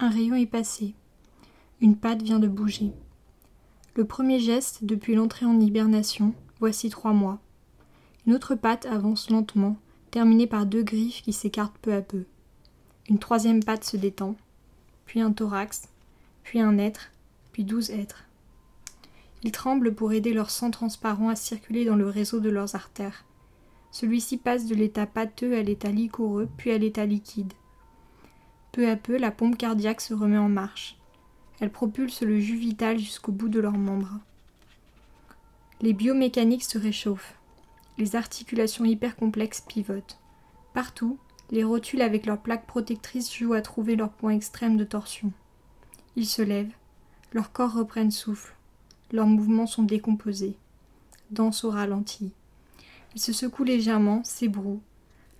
Un rayon est passé. Une patte vient de bouger. Le premier geste depuis l'entrée en hibernation, voici trois mois. Une autre patte avance lentement, terminée par deux griffes qui s'écartent peu à peu. Une troisième patte se détend, puis un thorax, puis un être, puis douze êtres. Ils tremblent pour aider leur sang transparent à circuler dans le réseau de leurs artères. Celui-ci passe de l'état pâteux à l'état liquoreux, puis à l'état liquide. Peu à peu, la pompe cardiaque se remet en marche. Elle propulse le jus vital jusqu'au bout de leurs membres. Les biomécaniques se réchauffent. Les articulations hyper complexes pivotent. Partout, les rotules avec leurs plaques protectrices jouent à trouver leur point extrême de torsion. Ils se lèvent, leurs corps reprennent souffle, leurs mouvements sont décomposés, dansent au ralenti. Ils se secouent légèrement, s'ébrouent.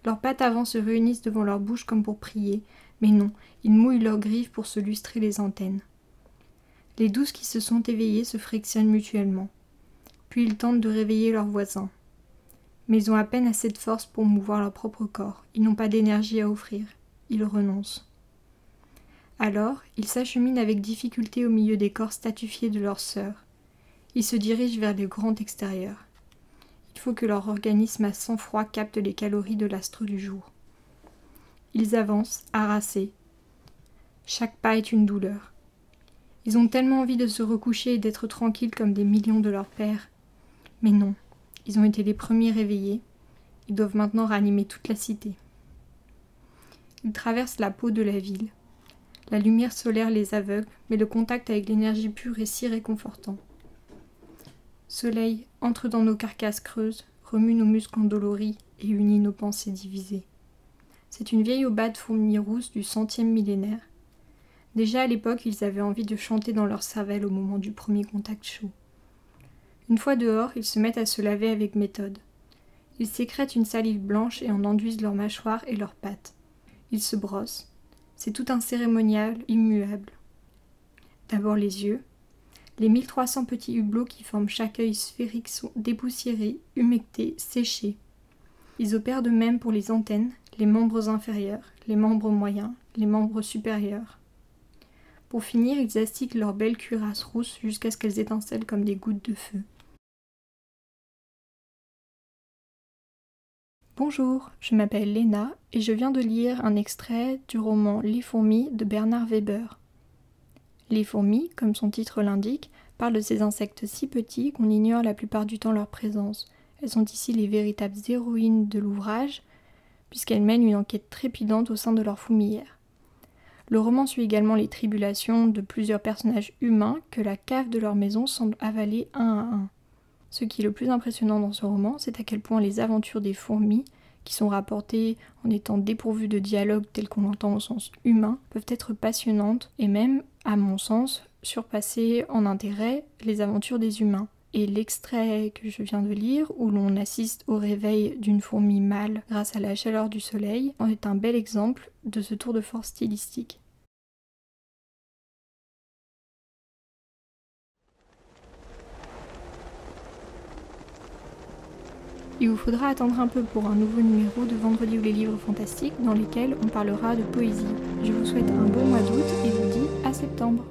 Leurs pattes avant se réunissent devant leur bouche comme pour prier, mais non, ils mouillent leurs griffes pour se lustrer les antennes. Les douze qui se sont éveillés se frictionnent mutuellement. Puis ils tentent de réveiller leurs voisins. Mais ils ont à peine assez de force pour mouvoir leur propre corps. Ils n'ont pas d'énergie à offrir. Ils renoncent. Alors, ils s'acheminent avec difficulté au milieu des corps statufiés de leurs sœurs. Ils se dirigent vers le grand extérieur. Il faut que leur organisme à sang-froid capte les calories de l'astre du jour. Ils avancent, harassés. Chaque pas est une douleur. Ils ont tellement envie de se recoucher et d'être tranquilles comme des millions de leurs pères. Mais non, ils ont été les premiers réveillés. Ils doivent maintenant ranimer toute la cité. Ils traversent la peau de la ville. La lumière solaire les aveugle, mais le contact avec l'énergie pure est si réconfortant. Soleil entre dans nos carcasses creuses, remue nos muscles endoloris et unit nos pensées divisées. C'est une vieille aubade fourmi rousse du centième millénaire. Déjà à l'époque, ils avaient envie de chanter dans leur cervelle au moment du premier contact chaud. Une fois dehors, ils se mettent à se laver avec méthode. Ils sécrètent une salive blanche et en enduisent leurs mâchoires et leurs pattes. Ils se brossent. C'est tout un cérémonial immuable. D'abord les yeux, les 1300 petits hublots qui forment chaque œil sphérique sont dépoussiérés, humectés, séchés. Ils opèrent de même pour les antennes, les membres inférieurs, les membres moyens, les membres supérieurs. Pour finir, ils astiquent leurs belles cuirasses rousses jusqu'à ce qu'elles étincellent comme des gouttes de feu. Bonjour, je m'appelle Léna et je viens de lire un extrait du roman Les fourmis de Bernard Weber. Les fourmis, comme son titre l'indique, parlent de ces insectes si petits qu'on ignore la plupart du temps leur présence. Elles sont ici les véritables héroïnes de l'ouvrage, puisqu'elles mènent une enquête trépidante au sein de leur fourmilière. Le roman suit également les tribulations de plusieurs personnages humains que la cave de leur maison semble avaler un à un. Ce qui est le plus impressionnant dans ce roman, c'est à quel point les aventures des fourmis, qui sont rapportées en étant dépourvues de dialogue tel qu'on l'entend au sens humain, peuvent être passionnantes et même à mon sens, surpasser en intérêt les aventures des humains. Et l'extrait que je viens de lire, où l'on assiste au réveil d'une fourmi mâle grâce à la chaleur du soleil, en est un bel exemple de ce tour de force stylistique. Il vous faudra attendre un peu pour un nouveau numéro de Vendredi ou les livres fantastiques dans lesquels on parlera de poésie. Je vous souhaite un bon mois d'août et vous dis à septembre.